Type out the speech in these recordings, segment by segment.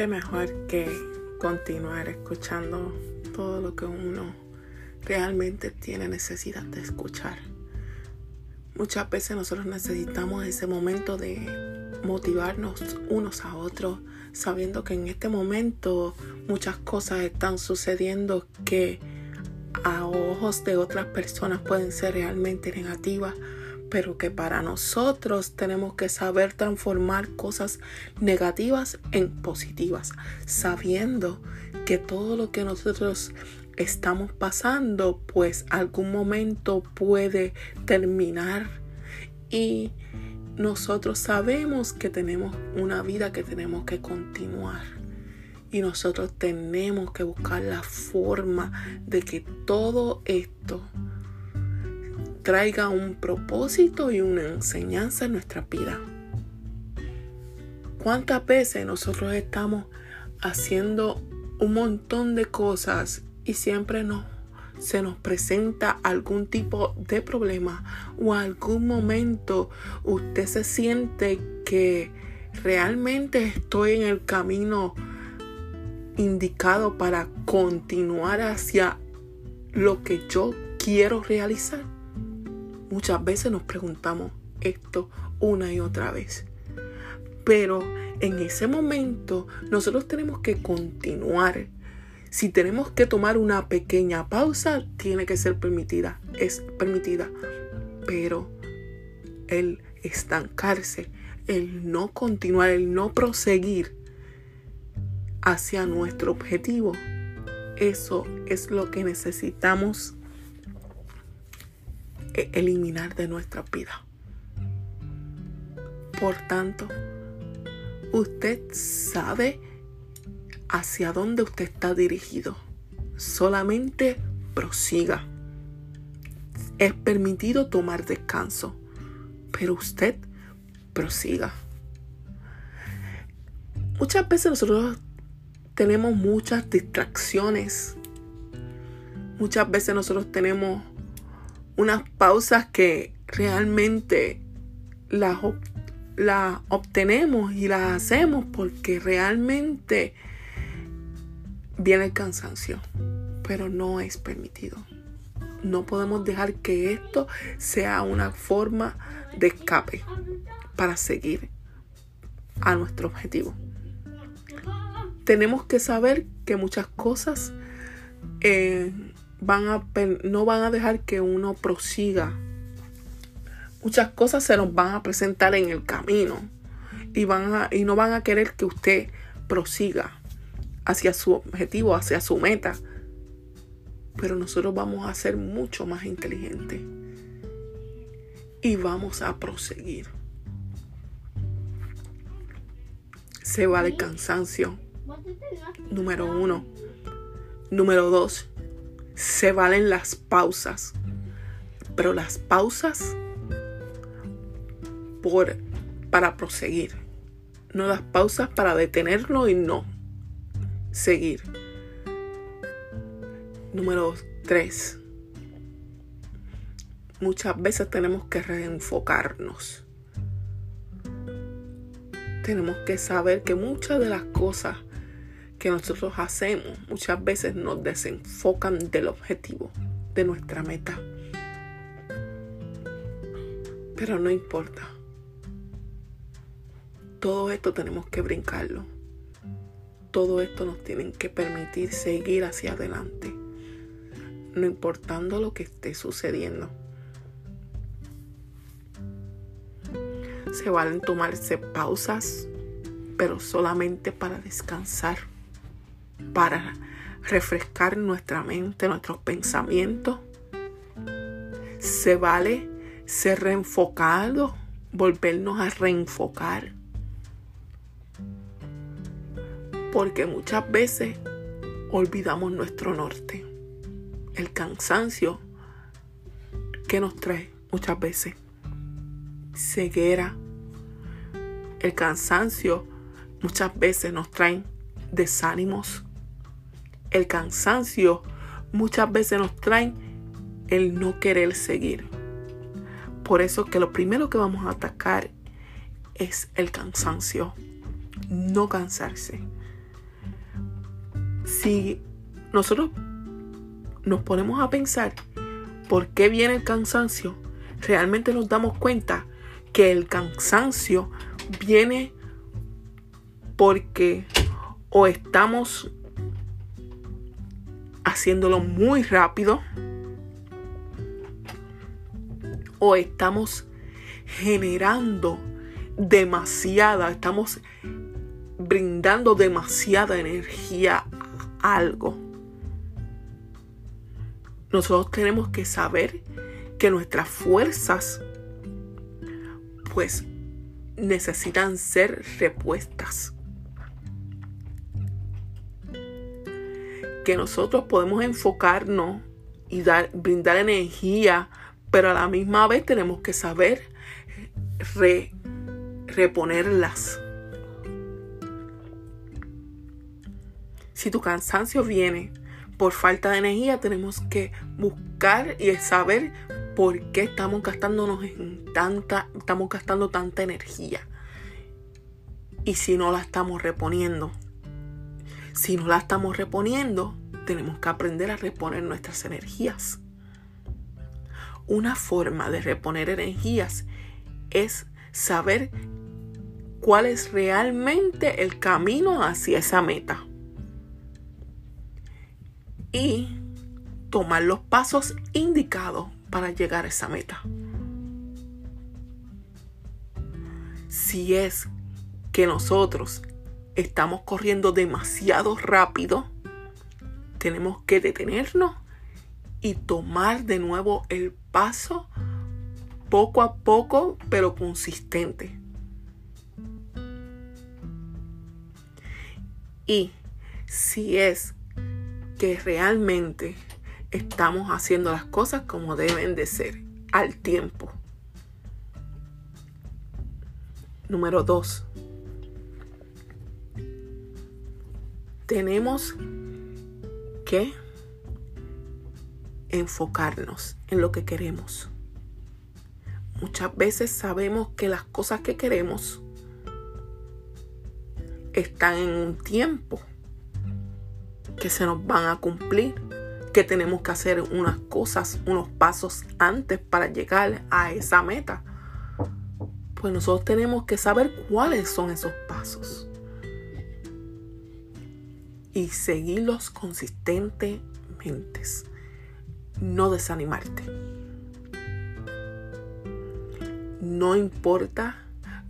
qué mejor que continuar escuchando todo lo que uno realmente tiene necesidad de escuchar. Muchas veces nosotros necesitamos ese momento de motivarnos unos a otros, sabiendo que en este momento muchas cosas están sucediendo que a ojos de otras personas pueden ser realmente negativas, pero que para nosotros tenemos que saber transformar cosas negativas en positivas, sabiendo que todo lo que nosotros estamos pasando, pues algún momento puede terminar y nosotros sabemos que tenemos una vida que tenemos que continuar. Y nosotros tenemos que buscar la forma de que todo esto traiga un propósito y una enseñanza en nuestra vida. ¿Cuántas veces nosotros estamos haciendo un montón de cosas y siempre no se nos presenta algún tipo de problema o algún momento usted se siente que realmente estoy en el camino indicado para continuar hacia lo que yo quiero realizar? Muchas veces nos preguntamos esto una y otra vez. Pero en ese momento nosotros tenemos que continuar si tenemos que tomar una pequeña pausa, tiene que ser permitida, es permitida. Pero el estancarse, el no continuar, el no proseguir hacia nuestro objetivo, eso es lo que necesitamos eliminar de nuestra vida. Por tanto, usted sabe hacia dónde usted está dirigido. Solamente prosiga. Es permitido tomar descanso, pero usted prosiga. Muchas veces nosotros tenemos muchas distracciones. Muchas veces nosotros tenemos unas pausas que realmente las, obtenemos y las hacemos porque realmente viene el cansancio, pero no es permitido. No podemos dejar que esto sea una forma de escape para seguir a nuestro objetivo. Tenemos que saber que muchas cosas eh, van a, no van a dejar que uno prosiga. Muchas cosas se nos van a presentar en el camino y, van y no van a querer que usted prosiga hacia su objetivo, hacia su meta. Pero nosotros vamos a ser mucho más inteligentes. Y vamos a proseguir. Se va el cansancio. Número uno. Número dos. Se valen las pausas. Pero las pausas por, para proseguir. No las pausas para detenerlo y no seguir. Número 3. Muchas veces tenemos que reenfocarnos. Tenemos que saber que muchas de las cosas que nosotros hacemos muchas veces nos desenfocan del objetivo, de nuestra meta. Pero no importa. Todo esto tenemos que brincarlo todo esto nos tiene que permitir seguir hacia adelante, no importando lo que esté sucediendo. Se valen tomarse pausas, pero solamente para descansar, para refrescar nuestra mente, nuestros pensamientos. Se vale ser reenfocado, volvernos a reenfocar porque muchas veces olvidamos nuestro norte. El cansancio que nos trae muchas veces. Ceguera. El cansancio muchas veces nos trae desánimos. El cansancio muchas veces nos trae el no querer seguir. Por eso que lo primero que vamos a atacar es el cansancio. No cansarse si nosotros nos ponemos a pensar por qué viene el cansancio, realmente nos damos cuenta que el cansancio viene porque o estamos haciéndolo muy rápido o estamos generando demasiada, estamos brindando demasiada energía a algo. Nosotros tenemos que saber que nuestras fuerzas pues necesitan ser repuestas. Que nosotros podemos enfocarnos y dar, brindar energía, pero a la misma vez tenemos que saber reponerlas. Si tu cansancio viene por falta de energía, tenemos que buscar y saber por qué estamos gastándonos en tanta, estamos gastando tanta energía. Y si no la estamos reponiendo. Si no la estamos reponiendo, tenemos que aprender a reponer nuestras energías. Una forma de reponer energías es saber cuál es realmente el camino hacia esa meta. Y tomar los pasos indicados para llegar a esa meta. Si es que nosotros estamos corriendo demasiado rápido, tenemos que detenernos y tomar de nuevo el paso poco a poco, pero consistente. Y si es que realmente estamos haciendo las cosas como deben de ser, al tiempo. Número dos. Tenemos que enfocarnos en lo que queremos. Muchas veces sabemos que las cosas que queremos están en un tiempo que se nos van a cumplir, que tenemos que hacer unas cosas, unos pasos antes para llegar a esa meta. Pues nosotros tenemos que saber cuáles son esos pasos y seguirlos consistentemente, no desanimarte. No importa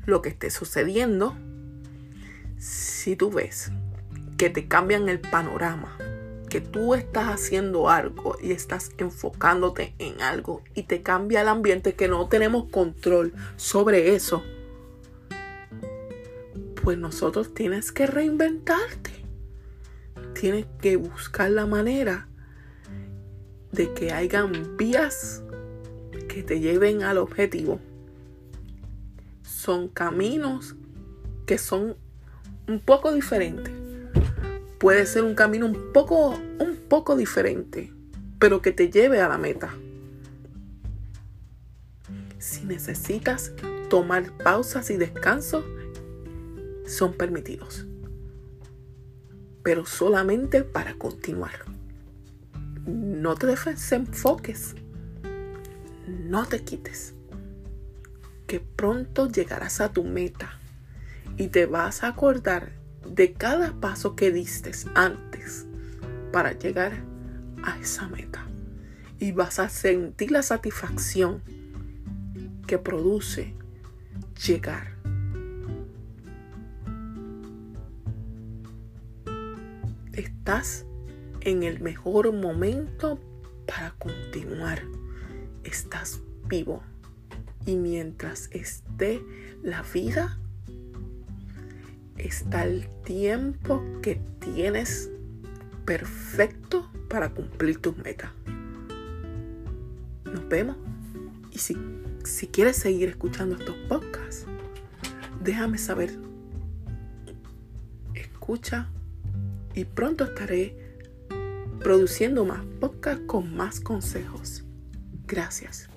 lo que esté sucediendo, si tú ves que te cambian el panorama, que tú estás haciendo algo y estás enfocándote en algo y te cambia el ambiente, que no tenemos control sobre eso, pues nosotros tienes que reinventarte. Tienes que buscar la manera de que hayan vías que te lleven al objetivo. Son caminos que son un poco diferente. Puede ser un camino un poco, un poco diferente, pero que te lleve a la meta. Si necesitas tomar pausas y descansos, son permitidos. Pero solamente para continuar. No te desenfoques. No te quites. Que pronto llegarás a tu meta y te vas a acordar de cada paso que diste antes para llegar a esa meta. Y vas a sentir la satisfacción que produce llegar. Estás en el mejor momento para continuar. Estás vivo. Y mientras esté la vida, está el tiempo que tienes perfecto para cumplir tus metas. Nos vemos. Y si, si quieres seguir escuchando estos podcasts, déjame saber. Escucha y pronto estaré produciendo más podcasts con más consejos. Gracias.